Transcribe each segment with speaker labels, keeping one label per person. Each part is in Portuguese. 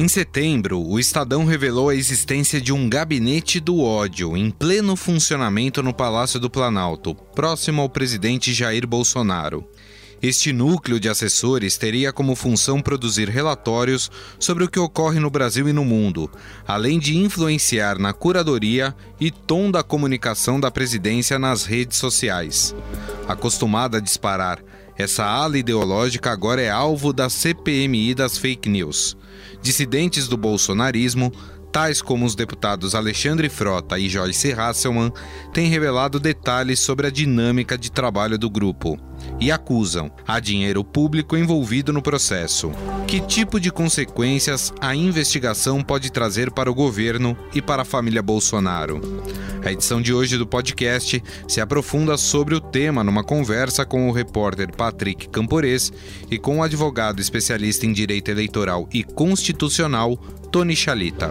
Speaker 1: Em setembro, o Estadão revelou a existência de um gabinete do ódio em pleno funcionamento no Palácio do Planalto, próximo ao presidente Jair Bolsonaro. Este núcleo de assessores teria como função produzir relatórios sobre o que ocorre no Brasil e no mundo, além de influenciar na curadoria e tom da comunicação da presidência nas redes sociais. Acostumada a disparar, essa ala ideológica agora é alvo da CPMI das fake news. Dissidentes do bolsonarismo, tais como os deputados Alexandre Frota e Joyce Hasselmann, têm revelado detalhes sobre a dinâmica de trabalho do grupo e acusam há dinheiro público envolvido no processo. Que tipo de consequências a investigação pode trazer para o governo e para a família Bolsonaro? A edição de hoje do podcast se aprofunda sobre o tema numa conversa com o repórter Patrick Campores e com o advogado especialista em direito eleitoral e constitucional Tony Chalita.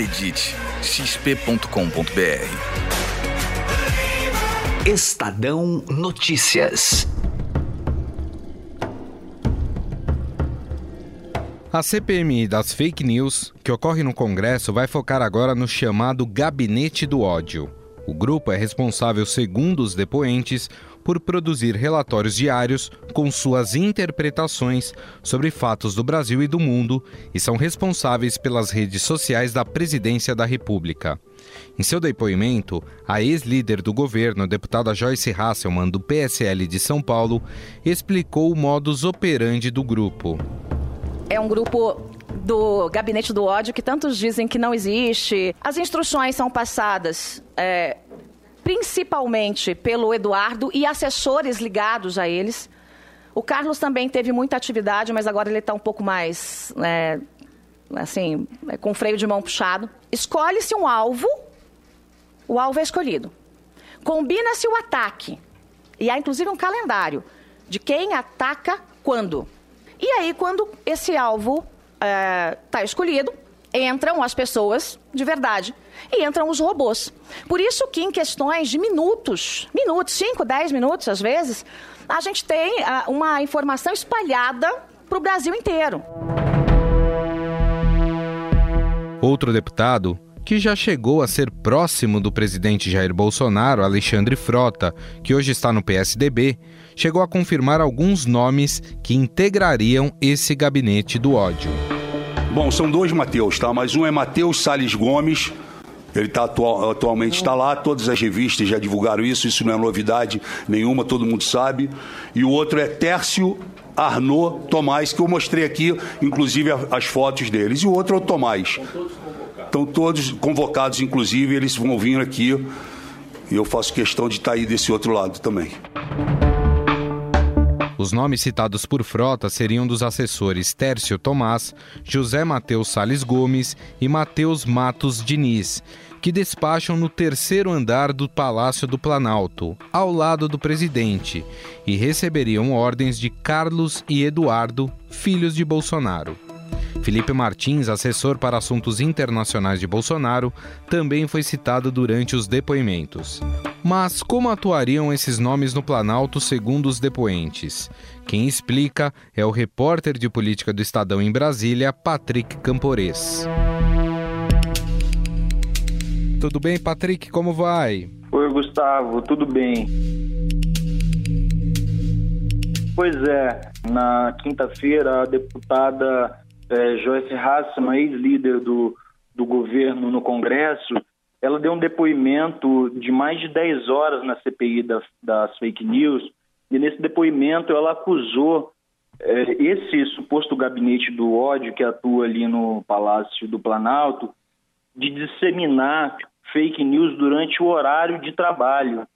Speaker 2: Acredite, xp.com.br.
Speaker 3: Estadão Notícias.
Speaker 1: A CPMI das fake news, que ocorre no Congresso, vai focar agora no chamado Gabinete do Ódio. O grupo é responsável, segundo os depoentes, por produzir relatórios diários com suas interpretações sobre fatos do Brasil e do mundo e são responsáveis pelas redes sociais da Presidência da República. Em seu depoimento, a ex-líder do governo, deputada Joyce Hasselmann, do PSL de São Paulo, explicou o modus operandi do grupo.
Speaker 4: É um grupo do gabinete do ódio que tantos dizem que não existe. As instruções são passadas é, principalmente pelo Eduardo e assessores ligados a eles. O Carlos também teve muita atividade, mas agora ele está um pouco mais, é, assim, é, com freio de mão puxado. Escolhe-se um alvo o alvo é escolhido. Combina-se o ataque. E há inclusive um calendário de quem ataca quando. E aí, quando esse alvo está é, escolhido, entram as pessoas de verdade e entram os robôs. Por isso que em questões de minutos, minutos, 5, 10 minutos às vezes, a gente tem uh, uma informação espalhada para o Brasil inteiro.
Speaker 1: Outro deputado que já chegou a ser próximo do presidente Jair Bolsonaro, Alexandre Frota, que hoje está no PSDB, chegou a confirmar alguns nomes que integrariam esse gabinete do ódio.
Speaker 5: Bom, são dois Mateus, tá? Mas um é Mateus Sales Gomes, ele tá atual, atualmente está lá, todas as revistas já divulgaram isso, isso não é novidade nenhuma, todo mundo sabe. E o outro é Tércio Arnaud Tomás, que eu mostrei aqui, inclusive as fotos deles. E o outro é o Tomás. Estão todos convocados, inclusive, eles vão vir aqui e eu faço questão de estar aí desse outro lado também.
Speaker 1: Os nomes citados por Frota seriam dos assessores Tércio Tomás, José Matheus Sales Gomes e Matheus Matos Diniz, que despacham no terceiro andar do Palácio do Planalto, ao lado do presidente, e receberiam ordens de Carlos e Eduardo, filhos de Bolsonaro. Felipe Martins, assessor para assuntos internacionais de Bolsonaro, também foi citado durante os depoimentos. Mas como atuariam esses nomes no Planalto segundo os depoentes? Quem explica é o repórter de política do Estadão em Brasília, Patrick Campores. Tudo bem, Patrick? Como vai?
Speaker 6: Oi, Gustavo, tudo bem? Pois é, na quinta-feira, a deputada é, Joyce Hasselman, ex-líder do, do governo no Congresso, ela deu um depoimento de mais de 10 horas na CPI das, das fake news, e nesse depoimento ela acusou é, esse suposto gabinete do ódio que atua ali no Palácio do Planalto de disseminar fake news durante o horário de trabalho.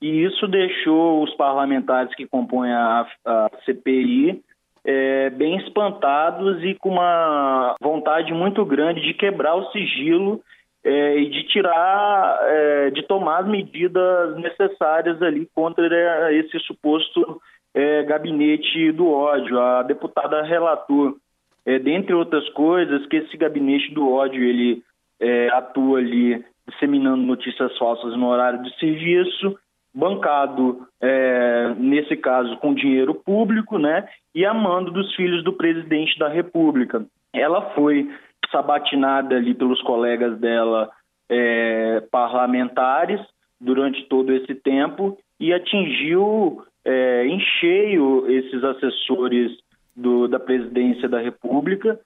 Speaker 6: E isso deixou os parlamentares que compõem a, a CPI é, bem espantados e com uma vontade muito grande de quebrar o sigilo é, e de tirar, é, de tomar as medidas necessárias ali contra esse suposto é, gabinete do ódio. A deputada relatou, é, dentre outras coisas, que esse gabinete do ódio ele é, atua ali disseminando notícias falsas no horário de serviço, bancado, é, nesse caso, com dinheiro público, né, e a mando dos filhos do presidente da República. Ela foi sabatinada ali pelos colegas dela é, parlamentares durante todo esse tempo e atingiu é, em cheio esses assessores do, da presidência da República,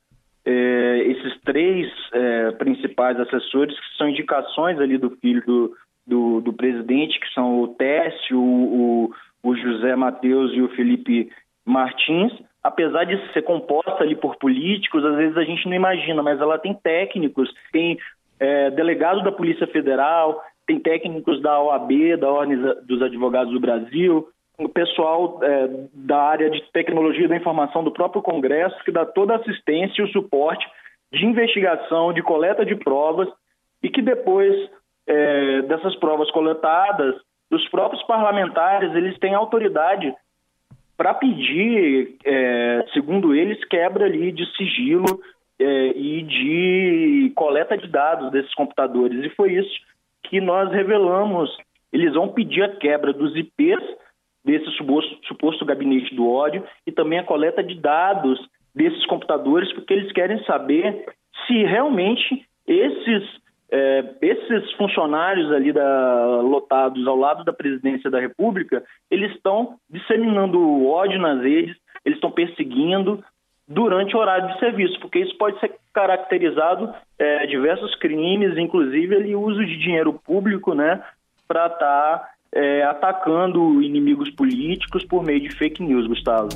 Speaker 6: é, esses três é, principais assessores, que são indicações ali do filho do, do, do presidente, que são o Técio, o, o José Matheus e o Felipe Martins, apesar de ser composta ali por políticos, às vezes a gente não imagina, mas ela tem técnicos, tem é, delegado da Polícia Federal, tem técnicos da OAB, da Ordem dos Advogados do Brasil, o pessoal é, da área de tecnologia da informação do próprio Congresso, que dá toda a assistência e o suporte de investigação, de coleta de provas, e que depois é, dessas provas coletadas, os próprios parlamentares eles têm autoridade para pedir, é, segundo eles, quebra ali de sigilo é, e de coleta de dados desses computadores. E foi isso que nós revelamos. Eles vão pedir a quebra dos IPs desse suposto, suposto gabinete do ódio e também a coleta de dados desses computadores, porque eles querem saber se realmente esses é, esses funcionários ali da, lotados ao lado da presidência da República, eles estão disseminando ódio nas redes, eles estão perseguindo durante o horário de serviço, porque isso pode ser caracterizado é, diversos crimes, inclusive ele uso de dinheiro público, né, para estar tá, é, atacando inimigos políticos por meio de fake news, Gustavo.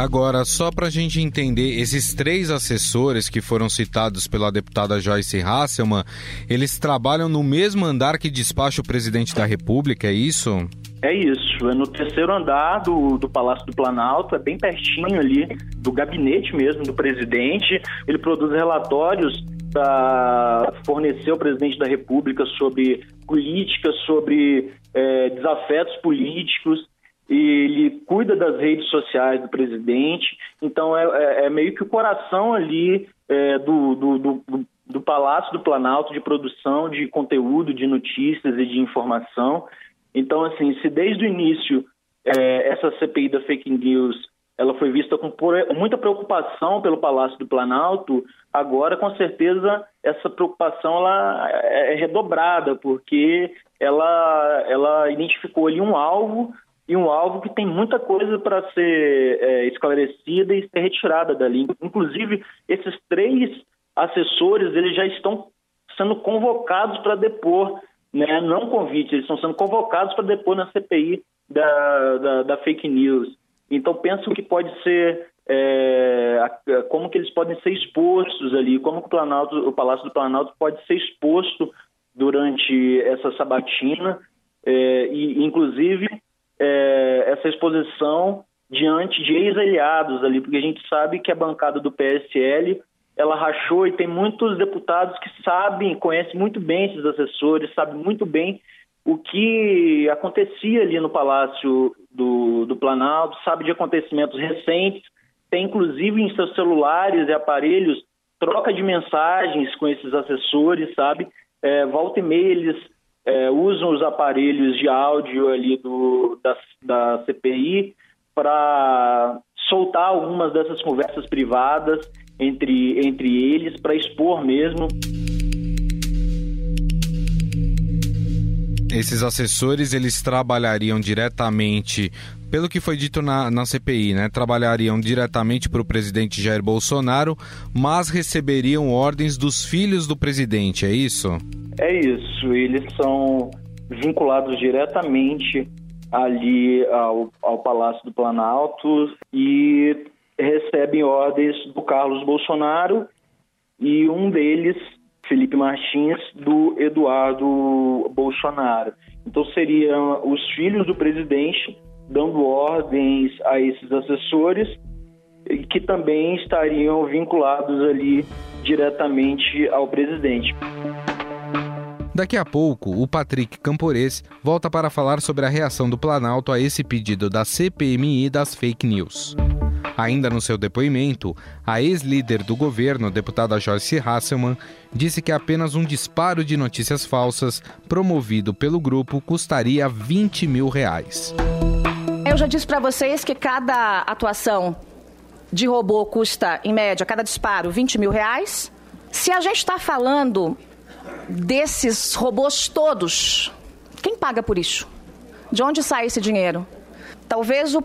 Speaker 1: Agora, só para a gente entender, esses três assessores que foram citados pela deputada Joyce Hasselman, eles trabalham no mesmo andar que despacha o presidente da República, é isso?
Speaker 6: É isso, é no terceiro andar do, do Palácio do Planalto, é bem pertinho ali do gabinete mesmo do presidente. Ele produz relatórios para fornecer ao presidente da República sobre políticas, sobre é, desafetos políticos ele cuida das redes sociais do presidente, então é, é, é meio que o coração ali é, do, do, do, do, Palácio do Planalto de produção de conteúdo, de notícias e de informação. Então, assim, se desde o início é, essa CPI da fake news ela foi vista com muita preocupação pelo Palácio do Planalto, agora com certeza essa preocupação ela é, é redobrada, porque ela, ela identificou ali um alvo e um alvo que tem muita coisa para ser é, esclarecida e ser retirada dali. Inclusive, esses três assessores eles já estão sendo convocados para depor, né? não convite, eles estão sendo convocados para depor na CPI da, da, da, fake news. Então, penso que pode ser, é, como que eles podem ser expostos ali, como o, Planalto, o Palácio do Planalto pode ser exposto durante essa sabatina, é, e inclusive é, essa exposição diante de ex-aliados ali, porque a gente sabe que a bancada do PSL ela rachou e tem muitos deputados que sabem, conhecem muito bem esses assessores, sabem muito bem o que acontecia ali no Palácio do, do Planalto, sabe de acontecimentos recentes, tem inclusive em seus celulares e aparelhos troca de mensagens com esses assessores, sabe? É, volta e meia eles é, usam os aparelhos de áudio ali do, da, da CPI para soltar algumas dessas conversas privadas entre, entre eles, para expor mesmo.
Speaker 1: Esses assessores, eles trabalhariam diretamente, pelo que foi dito na, na CPI, né? Trabalhariam diretamente para o presidente Jair Bolsonaro, mas receberiam ordens dos filhos do presidente, é isso?
Speaker 6: É isso, eles são vinculados diretamente ali ao, ao Palácio do Planalto e recebem ordens do Carlos Bolsonaro e um deles, Felipe Martins, do Eduardo Bolsonaro. Então seriam os filhos do presidente dando ordens a esses assessores que também estariam vinculados ali diretamente ao presidente.
Speaker 1: Daqui a pouco, o Patrick Campores volta para falar sobre a reação do Planalto a esse pedido da CPMI das fake news. Ainda no seu depoimento, a ex-líder do governo, deputada Joyce Hasselman, disse que apenas um disparo de notícias falsas promovido pelo grupo custaria 20 mil reais.
Speaker 4: Eu já disse para vocês que cada atuação de robô custa, em média, cada disparo, 20 mil reais. Se a gente está falando desses robôs todos, quem paga por isso? De onde sai esse dinheiro? Talvez o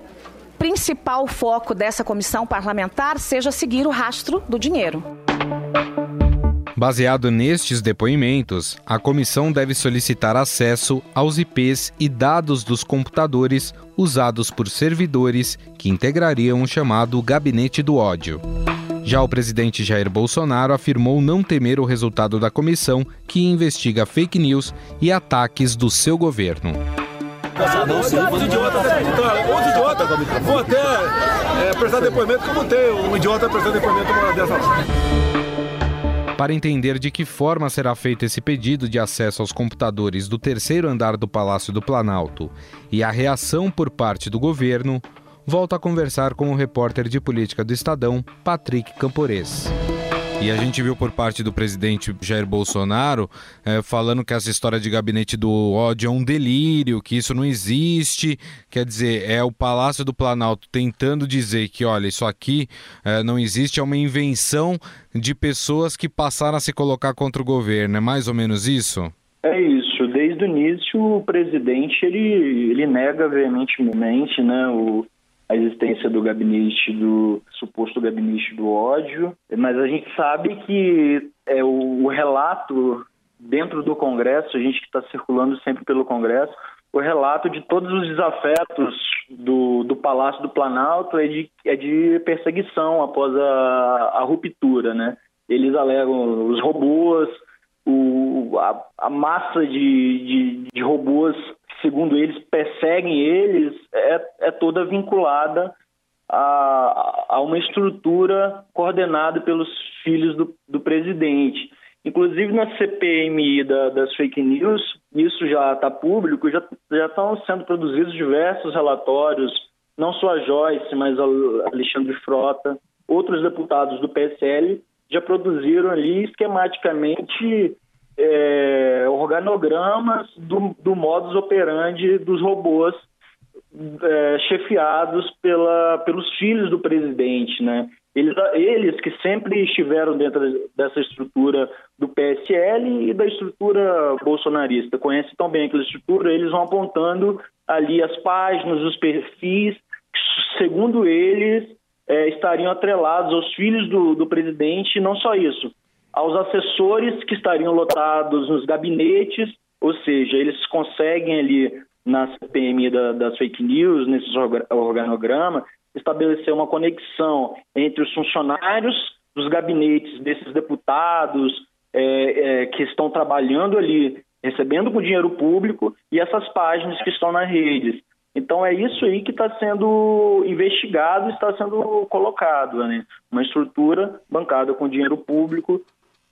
Speaker 4: principal foco dessa comissão parlamentar seja seguir o rastro do dinheiro.
Speaker 1: Baseado nestes depoimentos, a comissão deve solicitar acesso aos IPs e dados dos computadores usados por servidores que integrariam o chamado Gabinete do Ódio. Já o presidente Jair Bolsonaro afirmou não temer o resultado da comissão que investiga fake news e ataques do seu governo.
Speaker 7: Os idiotas, os idiotas, vão até é, prestar depoimento como tem um idiota prestando depoimento dessa
Speaker 1: para entender de que forma será feito esse pedido de acesso aos computadores do terceiro andar do Palácio do Planalto e a reação por parte do governo, volto a conversar com o repórter de política do Estadão, Patrick Campores. E a gente viu por parte do presidente Jair Bolsonaro é, falando que essa história de gabinete do ódio é um delírio, que isso não existe. Quer dizer, é o Palácio do Planalto tentando dizer que, olha, isso aqui é, não existe, é uma invenção de pessoas que passaram a se colocar contra o governo. É mais ou menos isso?
Speaker 6: É isso. Desde o início, o presidente ele, ele nega veementemente né, o, a existência do gabinete do suposto gabinete do ódio, mas a gente sabe que é o, o relato dentro do Congresso, a gente que está circulando sempre pelo Congresso, o relato de todos os desafetos do, do Palácio do Planalto é de, é de perseguição após a, a ruptura, né? Eles alegam os robôs, o, a, a massa de, de, de robôs segundo eles, perseguem eles, é, é toda vinculada a, a, uma estrutura coordenada pelos filhos do, do presidente. Inclusive na CPMI da, das fake news, isso já está público, já, já estão sendo produzidos diversos relatórios, não só a Joyce, mas a Alexandre Frota, outros deputados do PSL já produziram ali esquematicamente é, organogramas do, do modus operandi dos robôs é, chefiados pela, pelos filhos do presidente, né? Eles, eles que sempre estiveram dentro dessa estrutura do PSL e da estrutura bolsonarista, conhecem tão bem aquela estrutura, eles vão apontando ali as páginas, os perfis, que, segundo eles, é, estariam atrelados aos filhos do, do presidente, não só isso, aos assessores que estariam lotados nos gabinetes, ou seja, eles conseguem ali na CPMI da, das fake news, nesse organograma, estabelecer uma conexão entre os funcionários dos gabinetes desses deputados é, é, que estão trabalhando ali, recebendo com dinheiro público, e essas páginas que estão nas redes. Então é isso aí que está sendo investigado, está sendo colocado, né? Uma estrutura bancada com dinheiro público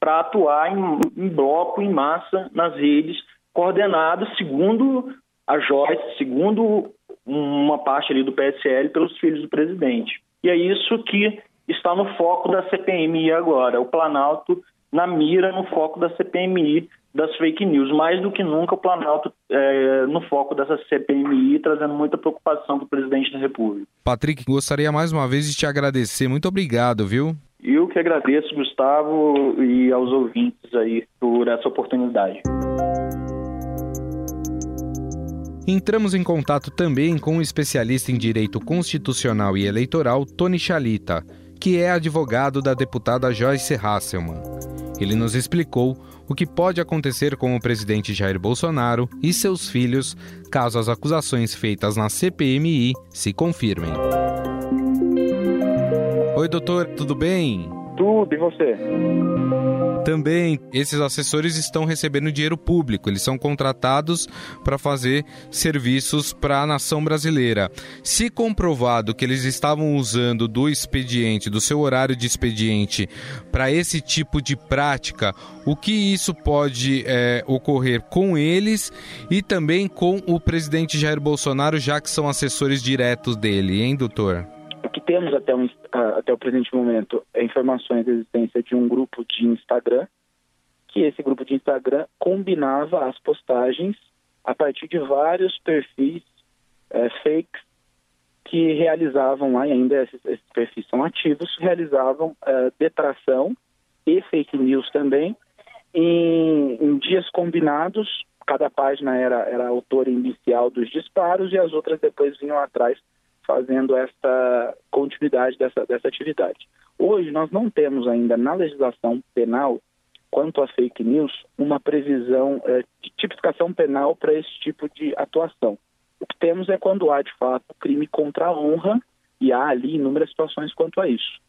Speaker 6: para atuar em, em, bloco, em massa, nas redes, coordenado segundo a Joyce, segundo uma parte ali do PSL, pelos filhos do presidente. E é isso que está no foco da CPMI agora, o Planalto na mira, no foco da CPMI das fake news. Mais do que nunca, o Planalto é, no foco dessa CPMI, trazendo muita preocupação para o presidente da República.
Speaker 1: Patrick, gostaria mais uma vez de te agradecer. Muito obrigado, viu?
Speaker 6: Que agradeço, Gustavo, e aos ouvintes aí por essa oportunidade.
Speaker 1: Entramos em contato também com o especialista em direito constitucional e eleitoral Tony Chalita, que é advogado da deputada Joyce Hasselman. Ele nos explicou o que pode acontecer com o presidente Jair Bolsonaro e seus filhos caso as acusações feitas na CPMI se confirmem. Oi, doutor, tudo bem?
Speaker 6: Tudo, e você?
Speaker 1: também esses assessores estão recebendo dinheiro público, eles são contratados para fazer serviços para a nação brasileira. Se comprovado que eles estavam usando do expediente, do seu horário de expediente, para esse tipo de prática, o que isso pode é, ocorrer com eles e também com o presidente Jair Bolsonaro, já que são assessores diretos dele, hein, doutor?
Speaker 8: Temos até, um, até o presente momento informações da existência de um grupo de Instagram, que esse grupo de Instagram combinava as postagens a partir de vários perfis é, fakes que realizavam lá, e ainda esses, esses perfis são ativos, realizavam é, detração e fake news também em, em, dias combinados. Cada página era, era autora inicial dos disparos e as outras depois vinham atrás fazendo essa continuidade dessa, dessa atividade. Hoje nós não temos ainda na legislação penal, quanto a fake news, uma previsão é, de tipificação penal para esse tipo de atuação. O que temos é quando há, de fato, crime contra a honra, e há ali inúmeras situações quanto a isso.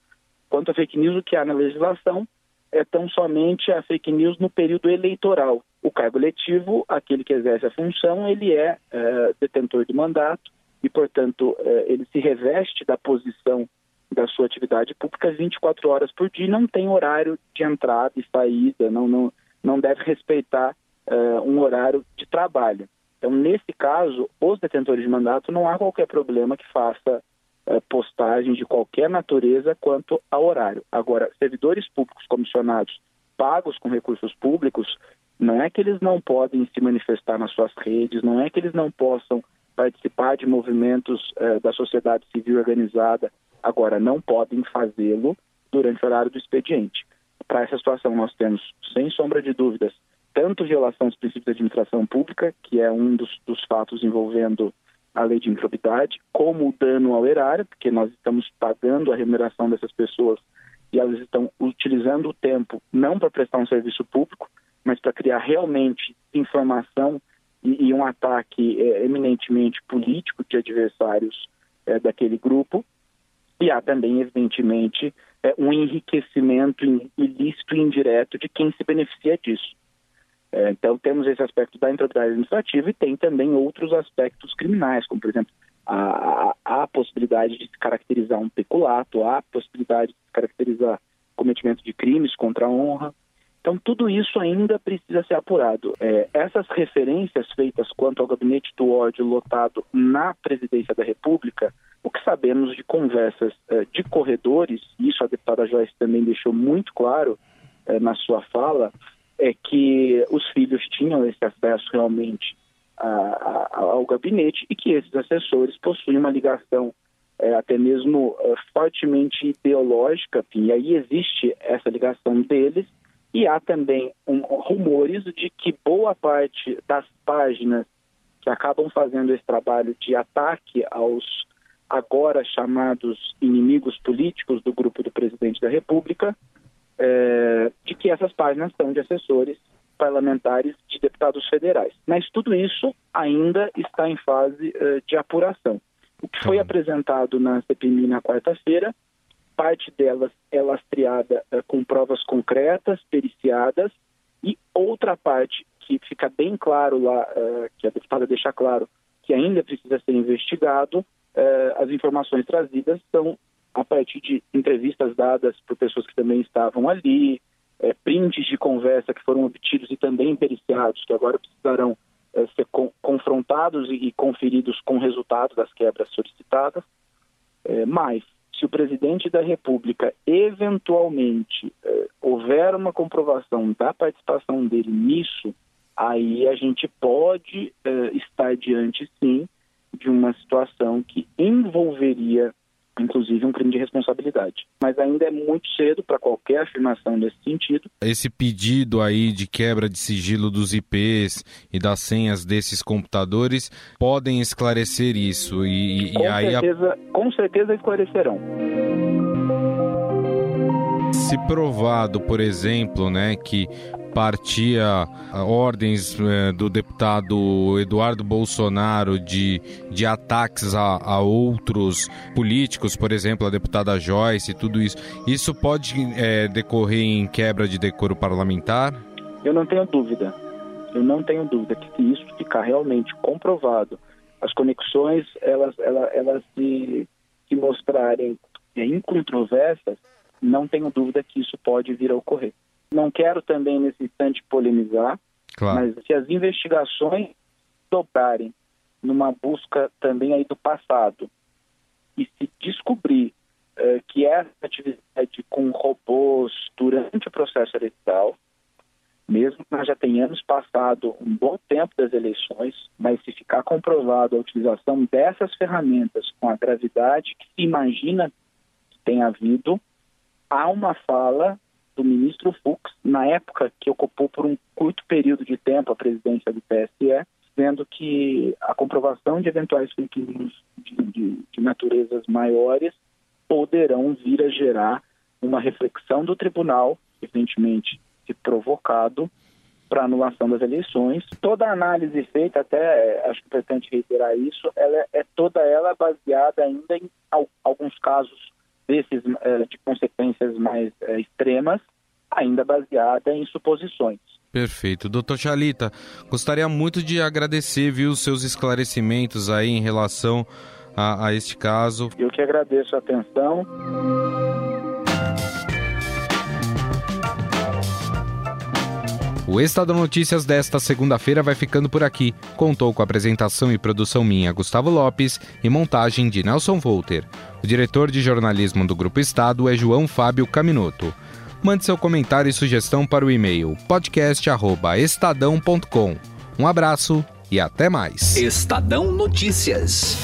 Speaker 8: Quanto a fake news, o que há na legislação é tão somente a fake news no período eleitoral. O cargo eletivo, aquele que exerce a função, ele é, é detentor de mandato e, portanto, é, ele se reveste da posição da sua atividade pública 24 horas por dia, não tem horário de entrada e saída, não, não, não deve respeitar é, um horário de trabalho. Então, nesse caso, os detentores de mandato não há qualquer problema que faça é, postagem de qualquer natureza quanto ao horário. Agora, servidores públicos comissionados pagos com recursos públicos, não é que eles não podem se manifestar nas suas redes, não é que eles não possam participar de movimentos eh, da sociedade civil organizada, agora não podem fazê-lo durante o horário do expediente. Para essa situação, nós temos, sem sombra de dúvidas, tanto violação dos princípios da administração pública, que é um dos, dos fatos envolvendo a lei de improbidade, como o dano ao erário, porque nós estamos pagando a remuneração dessas pessoas e elas estão utilizando o tempo não para prestar um serviço público, mas para criar realmente informação e, e um ataque é, eminentemente político de adversários é, daquele grupo. E há também, evidentemente, é, um enriquecimento ilícito e indireto de quem se beneficia disso. É, então, temos esse aspecto da improbidade administrativa e tem também outros aspectos criminais, como, por exemplo, a, a, a, possibilidade de se caracterizar um peculato, a possibilidade de se caracterizar cometimento de crimes contra a honra. Então, tudo isso ainda precisa ser apurado. É, essas referências feitas quanto ao gabinete do ódio lotado na presidência da República, o que sabemos de conversas é, de corredores, isso a deputada Joyce também deixou muito claro é, na sua fala, é que os filhos tinham esse acesso realmente a, a, ao gabinete e que esses assessores possuem uma ligação é, até mesmo é, fortemente ideológica, e aí existe essa ligação deles e há também um, rumores de que boa parte das páginas que acabam fazendo esse trabalho de ataque aos agora chamados inimigos políticos do grupo do presidente da República, é, de que essas páginas são de assessores parlamentares de deputados federais. Mas tudo isso ainda está em fase uh, de apuração. O que foi apresentado na CPMI na quarta-feira parte delas é lastreada é, com provas concretas, periciadas, e outra parte que fica bem claro lá, é, que a deputada deixa claro que ainda precisa ser investigado, é, as informações trazidas são a partir de entrevistas dadas por pessoas que também estavam ali, prints de conversa que foram obtidos e também periciados, que agora precisarão ser confrontados e, conferidos com o resultado das quebras solicitadas, mais se o presidente da República eventualmente eh, houver uma comprovação da participação dele nisso, aí a gente pode eh, estar diante, sim, de uma situação que envolveria inclusive um crime de responsabilidade. Mas ainda é muito cedo para qualquer afirmação nesse sentido.
Speaker 1: Esse pedido aí de quebra de sigilo dos IPs e das senhas desses computadores podem esclarecer isso e,
Speaker 8: com
Speaker 1: e aí
Speaker 8: certeza, a... com certeza esclarecerão.
Speaker 1: Se provado, por exemplo, né, que partia ordens é, do deputado Eduardo Bolsonaro de, de ataques a, a, outros políticos, por exemplo, a deputada Joyce e tudo isso, isso pode é, decorrer em quebra de decoro parlamentar?
Speaker 8: Eu não tenho dúvida. Eu não tenho dúvida que se isso ficar realmente comprovado, as conexões elas, elas, elas se, se mostrarem incontroversas, não tenho dúvida que isso pode vir a ocorrer. Não quero também nesse instante polemizar, claro. mas se as investigações dobrarem numa busca também aí do passado e se descobrir uh, que essa atividade com robôs durante o processo eleitoral, mesmo que nós já tenhamos passado um bom tempo das eleições, mas se ficar comprovado a utilização dessas ferramentas com a gravidade que se imagina que tem havido, há uma fala do ministro Fux, na época que ocupou por um curto período de tempo a presidência do TSE, dizendo que a comprovação de eventuais fake news de, de, de naturezas maiores poderão vir a gerar uma reflexão do tribunal, evidentemente se provocado, para anulação das eleições. Toda a análise feita, até é, acho que importante reiterar isso, ela é, é toda ela baseada ainda em alguns casos desses é, de consequências mais é, extremas, ainda baseada em suposições.
Speaker 1: Perfeito. Doutor Chalita, gostaria muito de agradecer viu, os seus esclarecimentos aí em relação a, a este caso.
Speaker 8: Eu que agradeço a atenção.
Speaker 1: O Estado Notícias desta segunda-feira vai ficando por aqui. Contou com apresentação e produção minha, Gustavo Lopes, e montagem de Nelson Volter. O diretor de jornalismo do Grupo Estado é João Fábio Caminoto. Mande seu comentário e sugestão para o e-mail podcast@estadão.com. Um abraço e até mais.
Speaker 3: Estadão Notícias.